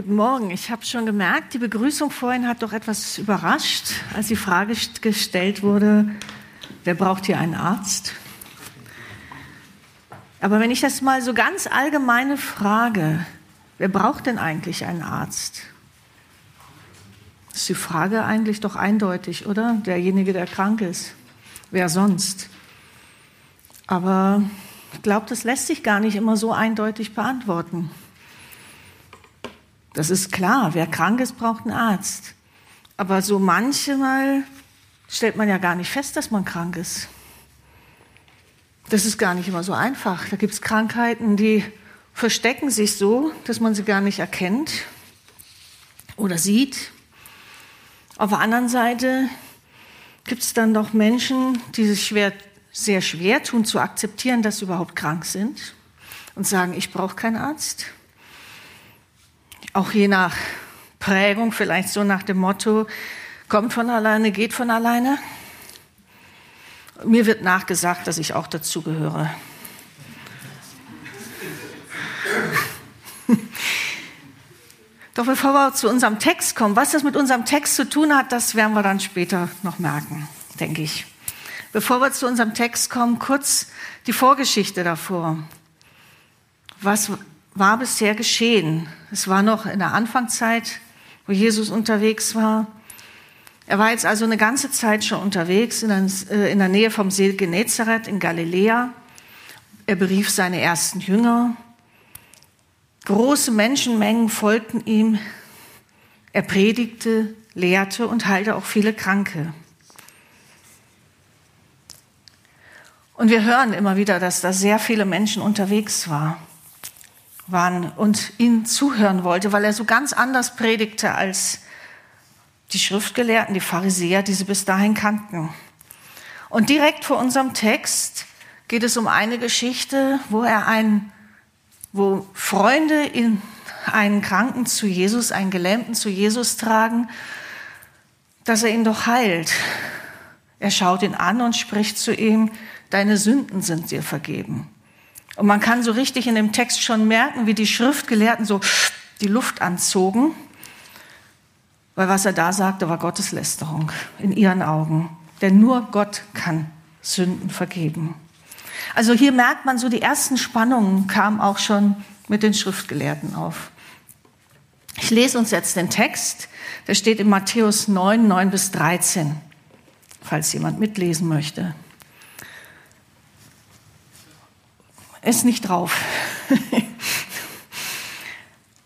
Guten Morgen. Ich habe schon gemerkt, die Begrüßung vorhin hat doch etwas überrascht, als die Frage gestellt wurde, wer braucht hier einen Arzt? Aber wenn ich das mal so ganz allgemeine frage, wer braucht denn eigentlich einen Arzt? Ist die Frage eigentlich doch eindeutig, oder? Derjenige, der krank ist. Wer sonst? Aber ich glaube, das lässt sich gar nicht immer so eindeutig beantworten. Das ist klar, wer krank ist, braucht einen Arzt. Aber so manchmal stellt man ja gar nicht fest, dass man krank ist. Das ist gar nicht immer so einfach. Da gibt es Krankheiten, die verstecken sich so, dass man sie gar nicht erkennt oder sieht. Auf der anderen Seite gibt es dann doch Menschen, die sich schwer, sehr schwer tun zu akzeptieren, dass sie überhaupt krank sind und sagen, ich brauche keinen Arzt auch je nach Prägung, vielleicht so nach dem Motto, kommt von alleine, geht von alleine. Mir wird nachgesagt, dass ich auch dazu gehöre. Doch bevor wir zu unserem Text kommen, was das mit unserem Text zu tun hat, das werden wir dann später noch merken, denke ich. Bevor wir zu unserem Text kommen, kurz die Vorgeschichte davor. Was war bisher geschehen? Es war noch in der Anfangszeit, wo Jesus unterwegs war. Er war jetzt also eine ganze Zeit schon unterwegs in äh, der Nähe vom See Genezareth in Galiläa. Er berief seine ersten Jünger. Große Menschenmengen folgten ihm. Er predigte, lehrte und heilte auch viele Kranke. Und wir hören immer wieder, dass da sehr viele Menschen unterwegs waren waren und ihn zuhören wollte, weil er so ganz anders predigte als die Schriftgelehrten, die Pharisäer, die sie bis dahin kannten. Und direkt vor unserem Text geht es um eine Geschichte, wo er einen, wo Freunde in einen Kranken zu Jesus, einen Gelähmten zu Jesus tragen, dass er ihn doch heilt. Er schaut ihn an und spricht zu ihm, deine Sünden sind dir vergeben. Und man kann so richtig in dem Text schon merken, wie die Schriftgelehrten so die Luft anzogen, weil was er da sagte, war Gotteslästerung in ihren Augen. Denn nur Gott kann Sünden vergeben. Also hier merkt man so, die ersten Spannungen kamen auch schon mit den Schriftgelehrten auf. Ich lese uns jetzt den Text, der steht in Matthäus 9, 9 bis 13, falls jemand mitlesen möchte. Ist nicht drauf.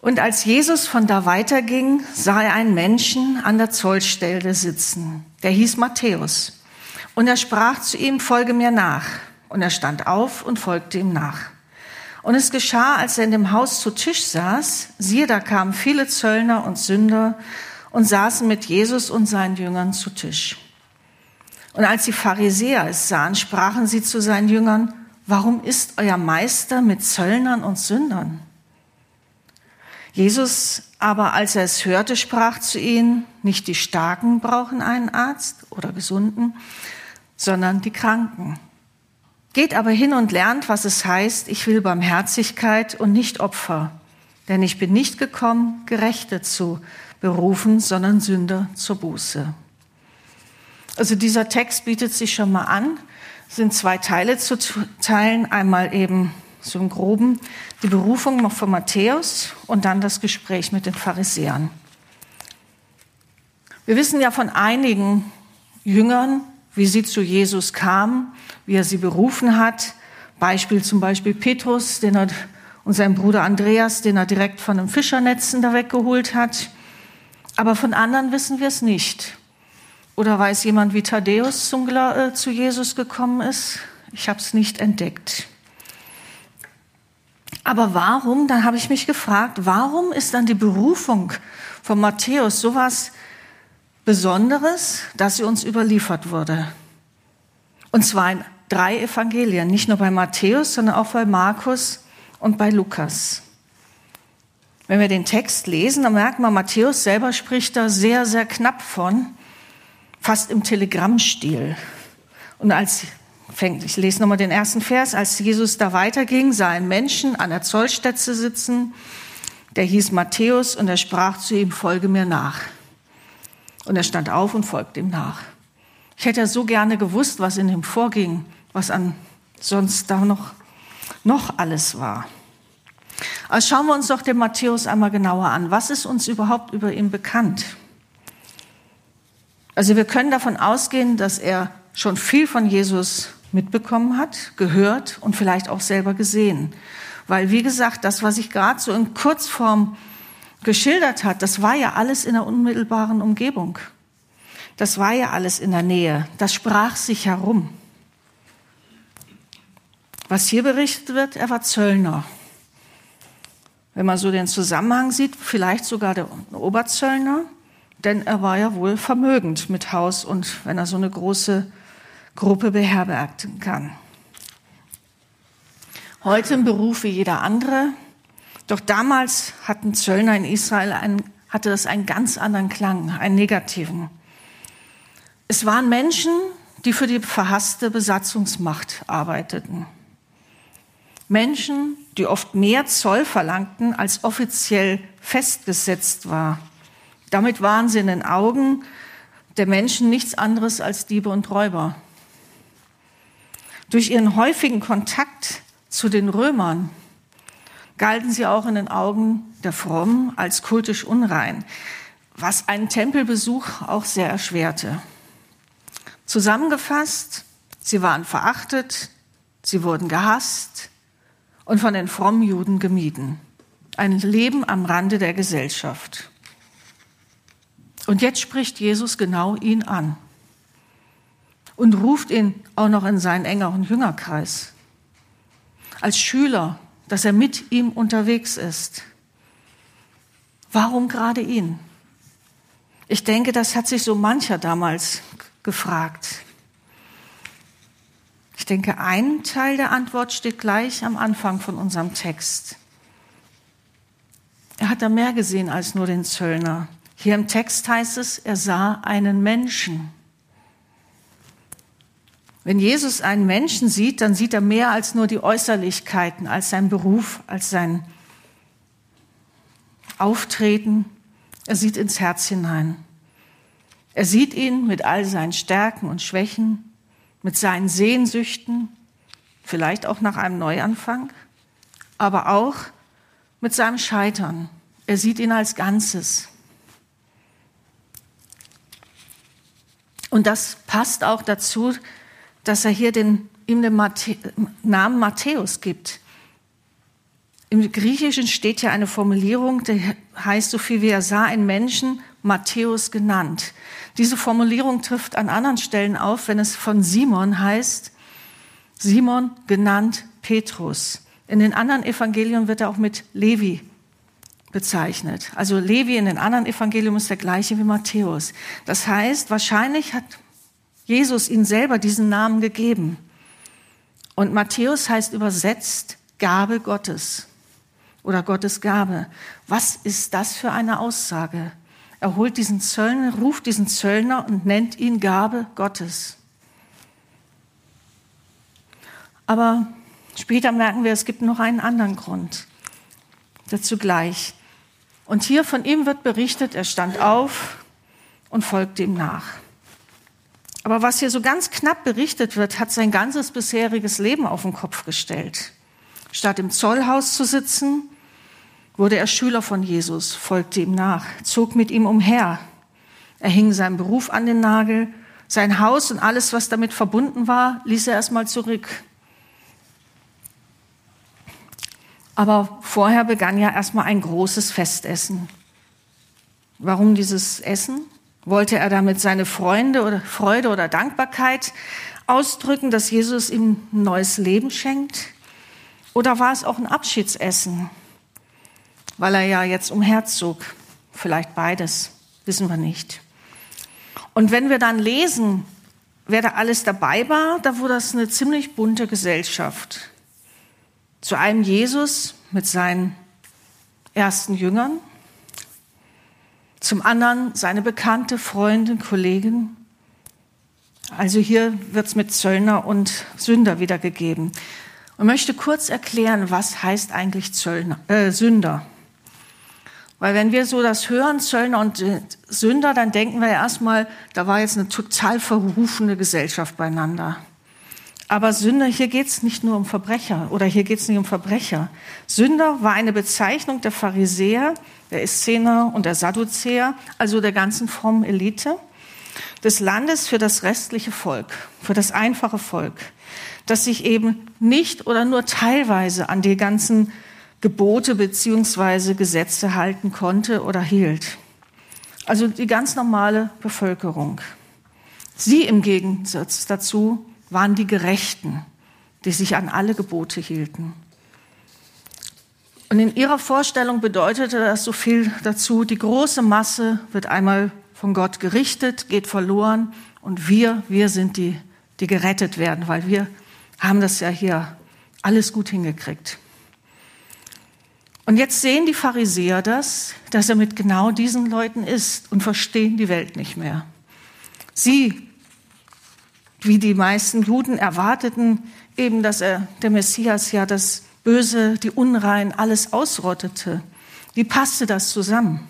Und als Jesus von da weiterging, sah er einen Menschen an der Zollstelle sitzen. Der hieß Matthäus. Und er sprach zu ihm, folge mir nach. Und er stand auf und folgte ihm nach. Und es geschah, als er in dem Haus zu Tisch saß, siehe, da kamen viele Zöllner und Sünder und saßen mit Jesus und seinen Jüngern zu Tisch. Und als die Pharisäer es sahen, sprachen sie zu seinen Jüngern, warum ist euer Meister mit Zöllnern und Sündern? Jesus aber, als er es hörte, sprach zu ihnen, nicht die Starken brauchen einen Arzt oder Gesunden, sondern die Kranken. Geht aber hin und lernt, was es heißt, ich will Barmherzigkeit und nicht Opfer, denn ich bin nicht gekommen, Gerechte zu berufen, sondern Sünder zur Buße. Also dieser Text bietet sich schon mal an, sind zwei Teile zu teilen. Einmal eben so im Groben die Berufung von Matthäus und dann das Gespräch mit den Pharisäern. Wir wissen ja von einigen Jüngern, wie sie zu Jesus kamen, wie er sie berufen hat. Beispiel zum Beispiel Petrus, den er, und sein Bruder Andreas, den er direkt von den Fischernetzen da weggeholt hat. Aber von anderen wissen wir es nicht. Oder weiß jemand, wie Thaddäus zum, äh, zu Jesus gekommen ist? Ich habe es nicht entdeckt. Aber warum, dann habe ich mich gefragt, warum ist dann die Berufung von Matthäus sowas Besonderes, dass sie uns überliefert wurde. Und zwar in drei Evangelien, nicht nur bei Matthäus, sondern auch bei Markus und bei Lukas. Wenn wir den Text lesen, dann merkt man, Matthäus selber spricht da sehr, sehr knapp von, fast im Telegrammstil. Und als fängt, ich lese nochmal den ersten Vers, als Jesus da weiterging, sah ein Menschen an der Zollstätte sitzen, der hieß Matthäus und er sprach zu ihm, folge mir nach. Und er stand auf und folgte ihm nach. Ich hätte ja so gerne gewusst, was in ihm vorging, was an sonst da noch, noch alles war. Also schauen wir uns doch den Matthäus einmal genauer an. Was ist uns überhaupt über ihn bekannt? Also wir können davon ausgehen, dass er schon viel von Jesus mitbekommen hat, gehört und vielleicht auch selber gesehen. Weil, wie gesagt, das, was ich gerade so in Kurzform geschildert hat, das war ja alles in der unmittelbaren Umgebung. Das war ja alles in der Nähe. Das sprach sich herum. Was hier berichtet wird, er war Zöllner. Wenn man so den Zusammenhang sieht, vielleicht sogar der Oberzöllner, denn er war ja wohl vermögend mit Haus und wenn er so eine große Gruppe beherbergen kann. Heute ein Beruf wie jeder andere, doch damals hatten Zöllner in Israel einen, hatte das einen ganz anderen Klang, einen negativen. Es waren Menschen, die für die verhasste Besatzungsmacht arbeiteten. Menschen, die oft mehr Zoll verlangten, als offiziell festgesetzt war. Damit waren sie in den Augen der Menschen nichts anderes als Diebe und Räuber. Durch ihren häufigen Kontakt zu den Römern galten sie auch in den Augen der Frommen als kultisch unrein, was einen Tempelbesuch auch sehr erschwerte. Zusammengefasst, sie waren verachtet, sie wurden gehasst, und von den frommen Juden gemieden. Ein Leben am Rande der Gesellschaft. Und jetzt spricht Jesus genau ihn an und ruft ihn auch noch in seinen engeren Jüngerkreis. Als Schüler, dass er mit ihm unterwegs ist. Warum gerade ihn? Ich denke, das hat sich so mancher damals gefragt. Ich denke, ein Teil der Antwort steht gleich am Anfang von unserem Text. Er hat da mehr gesehen als nur den Zöllner. Hier im Text heißt es, er sah einen Menschen. Wenn Jesus einen Menschen sieht, dann sieht er mehr als nur die Äußerlichkeiten, als sein Beruf, als sein Auftreten. Er sieht ins Herz hinein. Er sieht ihn mit all seinen Stärken und Schwächen mit seinen Sehnsüchten, vielleicht auch nach einem Neuanfang, aber auch mit seinem Scheitern. Er sieht ihn als Ganzes. Und das passt auch dazu, dass er hier den, ihm den Matthä Namen Matthäus gibt. Im Griechischen steht ja eine Formulierung, die heißt so viel wie er sah einen Menschen Matthäus genannt. Diese Formulierung trifft an anderen Stellen auf, wenn es von Simon heißt, Simon genannt Petrus. In den anderen Evangelien wird er auch mit Levi bezeichnet. Also Levi in den anderen Evangelien ist der gleiche wie Matthäus. Das heißt, wahrscheinlich hat Jesus ihn selber diesen Namen gegeben. Und Matthäus heißt übersetzt Gabe Gottes oder Gottes Gabe. Was ist das für eine Aussage? Er holt diesen Zöllner, ruft diesen Zöllner und nennt ihn Gabe Gottes. Aber später merken wir, es gibt noch einen anderen Grund. Dazu gleich. Und hier von ihm wird berichtet, er stand auf und folgte ihm nach. Aber was hier so ganz knapp berichtet wird, hat sein ganzes bisheriges Leben auf den Kopf gestellt. Statt im Zollhaus zu sitzen, wurde er Schüler von Jesus, folgte ihm nach, zog mit ihm umher. Er hing seinen Beruf an den Nagel, sein Haus und alles, was damit verbunden war, ließ er erstmal zurück. Aber vorher begann ja erstmal ein großes Festessen. Warum dieses Essen? Wollte er damit seine Freunde oder Freude oder Dankbarkeit ausdrücken, dass Jesus ihm ein neues Leben schenkt? Oder war es auch ein Abschiedsessen? weil er ja jetzt umherzog. Vielleicht beides, wissen wir nicht. Und wenn wir dann lesen, wer da alles dabei war, da wurde das eine ziemlich bunte Gesellschaft. Zu einem Jesus mit seinen ersten Jüngern, zum anderen seine bekannte Freundin, Kollegin. Also hier wird es mit Zöllner und Sünder wiedergegeben. Und möchte kurz erklären, was heißt eigentlich Zöllner, äh, Sünder. Weil wenn wir so das hören, Zöllner und äh, Sünder, dann denken wir erstmal, da war jetzt eine total verrufene Gesellschaft beieinander. Aber Sünder, hier geht es nicht nur um Verbrecher oder hier geht es nicht um Verbrecher. Sünder war eine Bezeichnung der Pharisäer, der Essener und der Sadduzäer, also der ganzen frommen Elite des Landes für das restliche Volk, für das einfache Volk, das sich eben nicht oder nur teilweise an die ganzen Gebote beziehungsweise Gesetze halten konnte oder hielt. Also die ganz normale Bevölkerung. Sie im Gegensatz dazu waren die Gerechten, die sich an alle Gebote hielten. Und in ihrer Vorstellung bedeutete das so viel dazu, die große Masse wird einmal von Gott gerichtet, geht verloren und wir, wir sind die, die gerettet werden, weil wir haben das ja hier alles gut hingekriegt. Und jetzt sehen die Pharisäer das, dass er mit genau diesen Leuten ist und verstehen die Welt nicht mehr. Sie, wie die meisten Juden erwarteten, eben, dass er, der Messias ja das Böse, die Unrein, alles ausrottete. Wie passte das zusammen?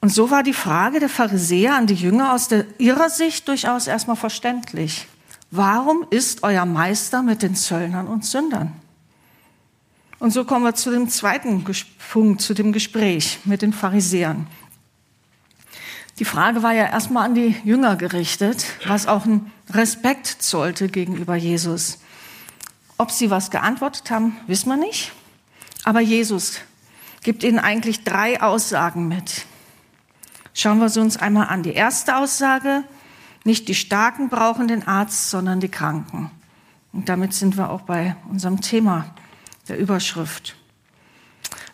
Und so war die Frage der Pharisäer an die Jünger aus der, ihrer Sicht durchaus erstmal verständlich. Warum ist euer Meister mit den Zöllnern und Sündern? Und so kommen wir zu dem zweiten Punkt, zu dem Gespräch mit den Pharisäern. Die Frage war ja erstmal an die Jünger gerichtet, was auch ein Respekt zollte gegenüber Jesus. Ob sie was geantwortet haben, wissen wir nicht. Aber Jesus gibt ihnen eigentlich drei Aussagen mit. Schauen wir sie uns einmal an. Die erste Aussage, nicht die Starken brauchen den Arzt, sondern die Kranken. Und damit sind wir auch bei unserem Thema der Überschrift.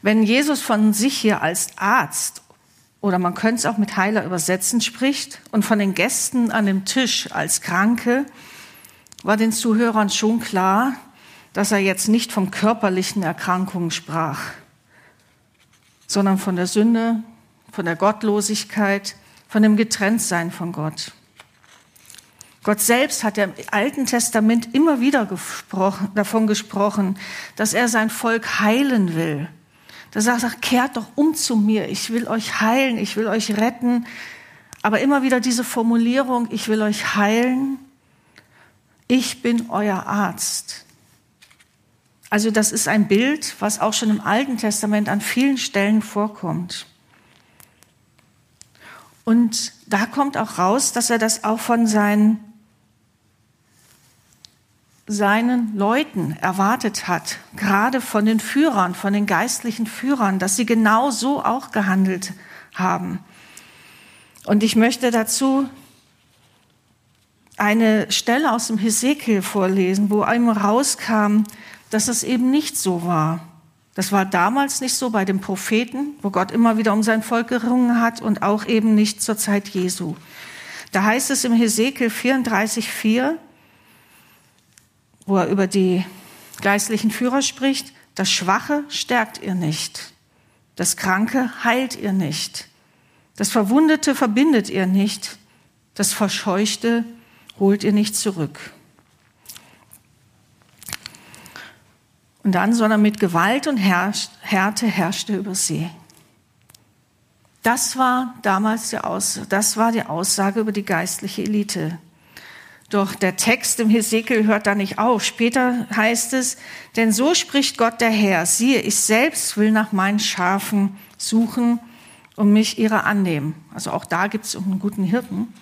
Wenn Jesus von sich hier als Arzt oder man könnte es auch mit Heiler übersetzen spricht und von den Gästen an dem Tisch als Kranke, war den Zuhörern schon klar, dass er jetzt nicht von körperlichen Erkrankungen sprach, sondern von der Sünde, von der Gottlosigkeit, von dem Getrenntsein von Gott. Gott selbst hat ja im Alten Testament immer wieder gesprochen, davon gesprochen, dass er sein Volk heilen will. Da sagt er, kehrt doch um zu mir, ich will euch heilen, ich will euch retten. Aber immer wieder diese Formulierung, ich will euch heilen, ich bin euer Arzt. Also das ist ein Bild, was auch schon im Alten Testament an vielen Stellen vorkommt. Und da kommt auch raus, dass er das auch von seinen seinen Leuten erwartet hat, gerade von den Führern, von den geistlichen Führern, dass sie genau so auch gehandelt haben. Und ich möchte dazu eine Stelle aus dem Hesekiel vorlesen, wo einmal rauskam, dass es eben nicht so war. Das war damals nicht so bei den Propheten, wo Gott immer wieder um sein Volk gerungen hat und auch eben nicht zur Zeit Jesu. Da heißt es im Hesekiel 34,4, wo er über die geistlichen Führer spricht, das Schwache stärkt ihr nicht, das Kranke heilt ihr nicht, das Verwundete verbindet ihr nicht, das Verscheuchte holt ihr nicht zurück. Und dann, sondern mit Gewalt und Härte herrschte über sie. Das war damals die Aussage, das war die Aussage über die geistliche Elite. Doch der Text im Hesekiel hört da nicht auf. Später heißt es, denn so spricht Gott der Herr, siehe, ich selbst will nach meinen Schafen suchen und mich ihrer annehmen. Also auch da gibt es einen guten Hirten.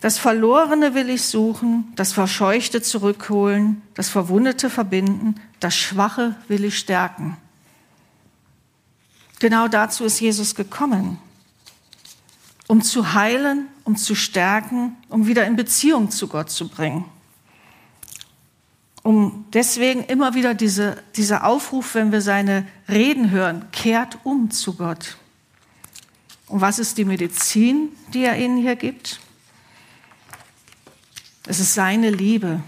Das Verlorene will ich suchen, das Verscheuchte zurückholen, das Verwundete verbinden, das Schwache will ich stärken. Genau dazu ist Jesus gekommen um zu heilen, um zu stärken, um wieder in Beziehung zu Gott zu bringen. Um deswegen immer wieder diese, dieser Aufruf, wenn wir seine Reden hören, kehrt um zu Gott. Und was ist die Medizin, die er ihnen hier gibt? Es ist seine Liebe.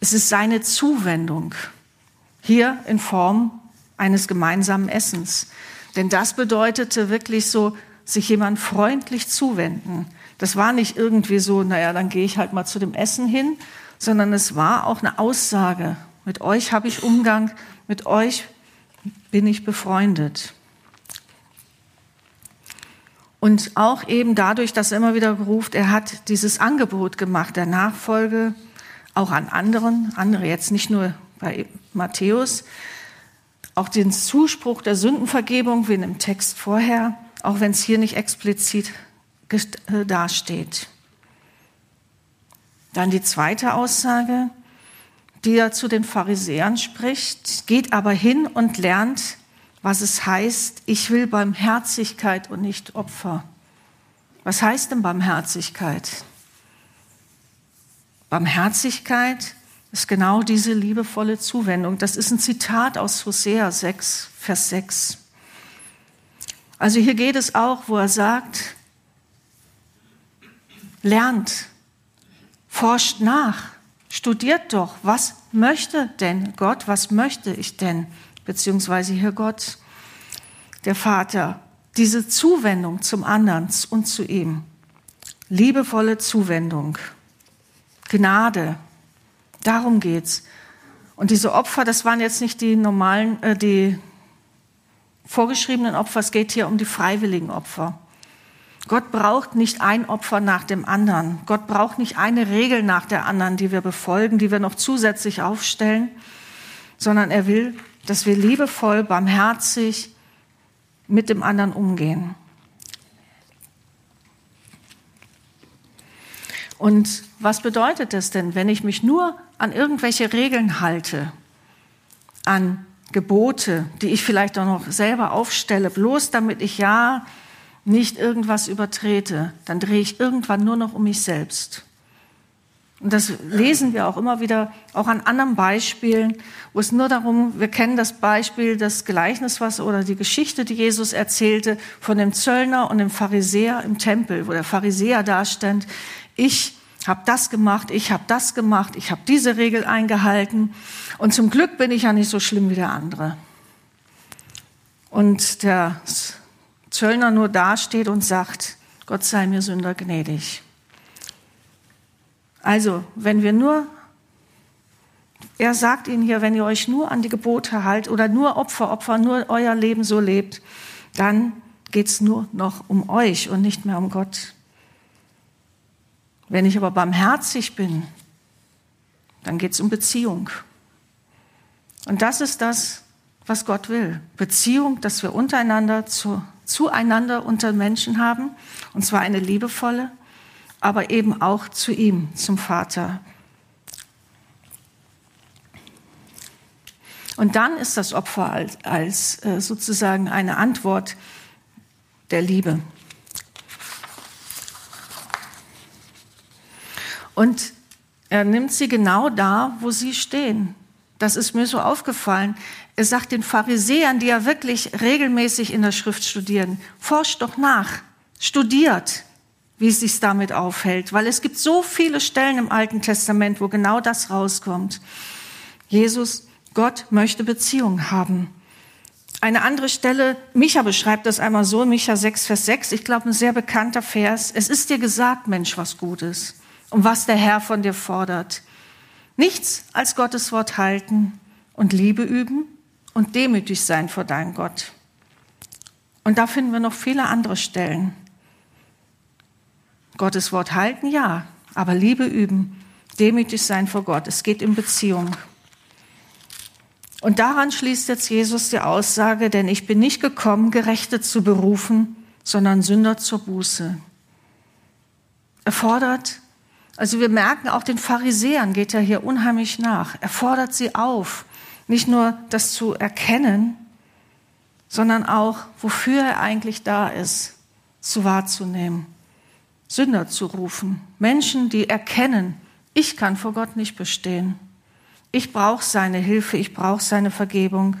Es ist seine Zuwendung. Hier in Form eines gemeinsamen Essens. Denn das bedeutete wirklich so, sich jemand freundlich zuwenden. Das war nicht irgendwie so, naja, dann gehe ich halt mal zu dem Essen hin, sondern es war auch eine Aussage. Mit euch habe ich Umgang, mit euch bin ich befreundet. Und auch eben dadurch, dass er immer wieder ruft, er hat dieses Angebot gemacht der Nachfolge auch an anderen, andere jetzt nicht nur bei Matthäus, auch den Zuspruch der Sündenvergebung wie in dem Text vorher, auch wenn es hier nicht explizit äh, dasteht. Dann die zweite Aussage, die er zu den Pharisäern spricht, geht aber hin und lernt, was es heißt, ich will Barmherzigkeit und nicht Opfer. Was heißt denn Barmherzigkeit? Barmherzigkeit ist genau diese liebevolle Zuwendung. Das ist ein Zitat aus Hosea 6, Vers 6. Also hier geht es auch, wo er sagt, lernt, forscht nach, studiert doch, was möchte denn Gott, was möchte ich denn, beziehungsweise hier Gott, der Vater, diese Zuwendung zum anderen und zu ihm, liebevolle Zuwendung, Gnade, darum geht's. Und diese Opfer, das waren jetzt nicht die normalen, äh, die vorgeschriebenen Opfer, es geht hier um die freiwilligen Opfer. Gott braucht nicht ein Opfer nach dem anderen. Gott braucht nicht eine Regel nach der anderen, die wir befolgen, die wir noch zusätzlich aufstellen, sondern er will, dass wir liebevoll, barmherzig mit dem anderen umgehen. Und was bedeutet das denn, wenn ich mich nur an irgendwelche Regeln halte, an Gebote, die ich vielleicht auch noch selber aufstelle, bloß damit ich ja nicht irgendwas übertrete, dann drehe ich irgendwann nur noch um mich selbst. Und das lesen wir auch immer wieder, auch an anderen Beispielen, wo es nur darum, wir kennen das Beispiel, das Gleichnis was oder die Geschichte, die Jesus erzählte von dem Zöllner und dem Pharisäer im Tempel, wo der Pharisäer dastand, ich habe das gemacht, ich habe das gemacht, ich habe diese Regel eingehalten und zum Glück bin ich ja nicht so schlimm wie der andere. Und der Zöllner nur dasteht und sagt, Gott sei mir Sünder gnädig. Also, wenn wir nur, er sagt ihnen hier, wenn ihr euch nur an die Gebote haltet oder nur Opfer, Opfer, nur euer Leben so lebt, dann geht es nur noch um euch und nicht mehr um Gott. Wenn ich aber barmherzig bin, dann geht es um Beziehung. Und das ist das, was Gott will. Beziehung, dass wir untereinander zu, zueinander unter Menschen haben, und zwar eine liebevolle, aber eben auch zu ihm, zum Vater. Und dann ist das Opfer als, als äh, sozusagen eine Antwort der Liebe. Und er nimmt sie genau da, wo sie stehen. Das ist mir so aufgefallen. Er sagt den Pharisäern, die ja wirklich regelmäßig in der Schrift studieren, forscht doch nach, studiert, wie es sich damit aufhält, weil es gibt so viele Stellen im Alten Testament, wo genau das rauskommt. Jesus, Gott möchte Beziehung haben. Eine andere Stelle, Micha beschreibt das einmal so, Micha 6, Vers 6, ich glaube, ein sehr bekannter Vers. Es ist dir gesagt, Mensch, was Gutes und was der Herr von dir fordert. Nichts als Gottes Wort halten und Liebe üben und demütig sein vor deinem Gott. Und da finden wir noch viele andere Stellen. Gottes Wort halten, ja, aber Liebe üben, demütig sein vor Gott. Es geht in Beziehung. Und daran schließt jetzt Jesus die Aussage, denn ich bin nicht gekommen, Gerechte zu berufen, sondern Sünder zur Buße. Er fordert also wir merken, auch den Pharisäern geht er hier unheimlich nach. Er fordert sie auf, nicht nur das zu erkennen, sondern auch, wofür er eigentlich da ist, zu wahrzunehmen. Sünder zu rufen. Menschen, die erkennen, ich kann vor Gott nicht bestehen. Ich brauche seine Hilfe, ich brauche seine Vergebung.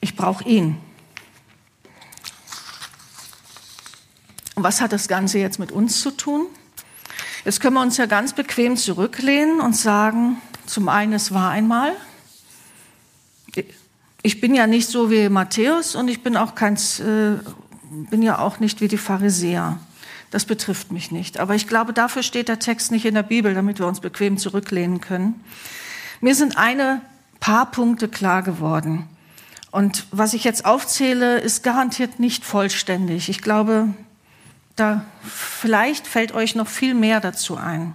Ich brauche ihn. was hat das Ganze jetzt mit uns zu tun? Jetzt können wir uns ja ganz bequem zurücklehnen und sagen, zum einen, es war einmal. Ich bin ja nicht so wie Matthäus und ich bin auch kein, äh, bin ja auch nicht wie die Pharisäer. Das betrifft mich nicht. Aber ich glaube, dafür steht der Text nicht in der Bibel, damit wir uns bequem zurücklehnen können. Mir sind eine paar Punkte klar geworden. Und was ich jetzt aufzähle, ist garantiert nicht vollständig. Ich glaube, da vielleicht fällt euch noch viel mehr dazu ein.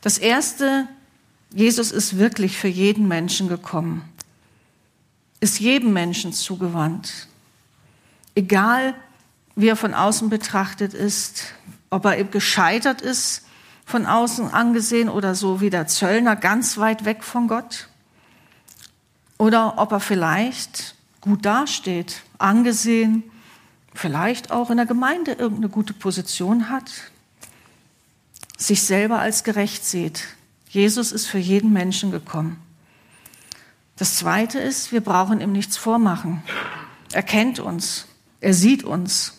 Das erste, Jesus ist wirklich für jeden Menschen gekommen, ist jedem Menschen zugewandt. Egal, wie er von außen betrachtet ist, ob er gescheitert ist, von außen angesehen oder so wie der Zöllner ganz weit weg von Gott, oder ob er vielleicht gut dasteht, angesehen, vielleicht auch in der Gemeinde irgendeine gute Position hat, sich selber als gerecht sieht. Jesus ist für jeden Menschen gekommen. Das Zweite ist, wir brauchen ihm nichts vormachen. Er kennt uns, er sieht uns.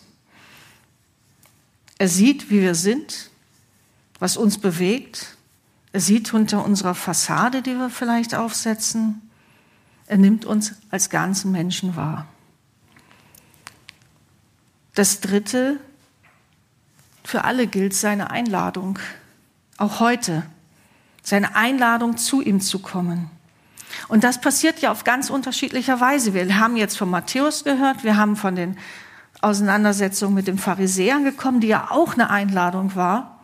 Er sieht, wie wir sind, was uns bewegt. Er sieht unter unserer Fassade, die wir vielleicht aufsetzen. Er nimmt uns als ganzen Menschen wahr. Das Dritte, für alle gilt seine Einladung, auch heute, seine Einladung zu ihm zu kommen. Und das passiert ja auf ganz unterschiedlicher Weise. Wir haben jetzt von Matthäus gehört, wir haben von den Auseinandersetzungen mit den Pharisäern gekommen, die ja auch eine Einladung war,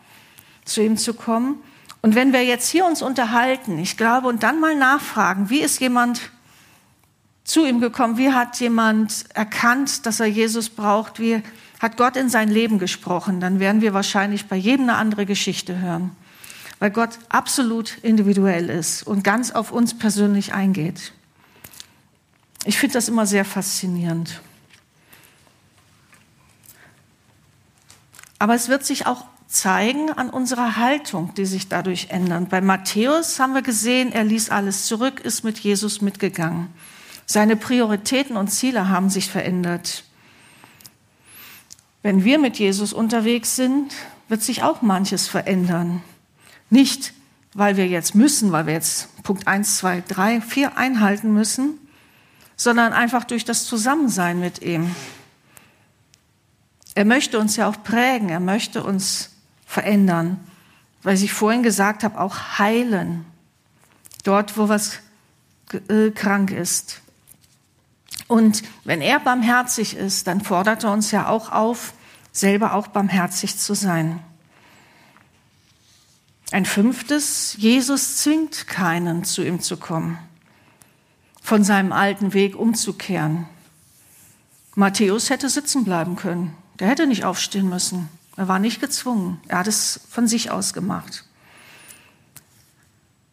zu ihm zu kommen. Und wenn wir jetzt hier uns unterhalten, ich glaube, und dann mal nachfragen, wie ist jemand zu ihm gekommen? Wie hat jemand erkannt, dass er Jesus braucht? Wie hat Gott in sein Leben gesprochen? Dann werden wir wahrscheinlich bei jedem eine andere Geschichte hören, weil Gott absolut individuell ist und ganz auf uns persönlich eingeht. Ich finde das immer sehr faszinierend. Aber es wird sich auch zeigen an unserer Haltung, die sich dadurch ändert. Bei Matthäus haben wir gesehen, er ließ alles zurück, ist mit Jesus mitgegangen. Seine Prioritäten und Ziele haben sich verändert. Wenn wir mit Jesus unterwegs sind, wird sich auch manches verändern. Nicht, weil wir jetzt müssen, weil wir jetzt Punkt 1, 2, 3, 4 einhalten müssen, sondern einfach durch das Zusammensein mit ihm. Er möchte uns ja auch prägen, er möchte uns verändern, weil ich vorhin gesagt habe, auch heilen. Dort, wo was äh, krank ist. Und wenn er barmherzig ist, dann fordert er uns ja auch auf, selber auch barmherzig zu sein. Ein fünftes, Jesus zwingt keinen, zu ihm zu kommen, von seinem alten Weg umzukehren. Matthäus hätte sitzen bleiben können. Der hätte nicht aufstehen müssen. Er war nicht gezwungen. Er hat es von sich aus gemacht.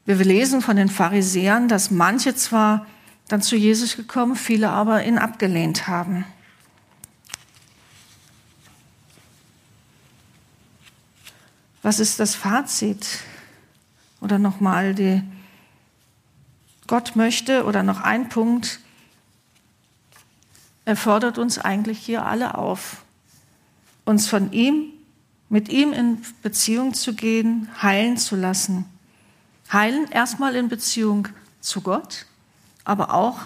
Wir lesen von den Pharisäern, dass manche zwar dann zu Jesus gekommen, viele aber ihn abgelehnt haben. Was ist das Fazit? Oder nochmal die Gott möchte oder noch ein Punkt. Er fordert uns eigentlich hier alle auf, uns von ihm, mit ihm in Beziehung zu gehen, heilen zu lassen. Heilen erstmal in Beziehung zu Gott aber auch,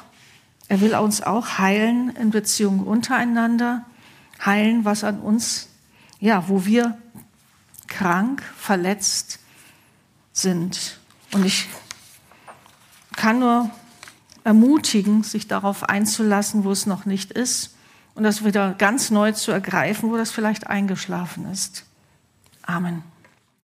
er will uns auch heilen in Beziehungen untereinander, heilen, was an uns, ja, wo wir krank, verletzt sind. Und ich kann nur ermutigen, sich darauf einzulassen, wo es noch nicht ist und das wieder ganz neu zu ergreifen, wo das vielleicht eingeschlafen ist. Amen.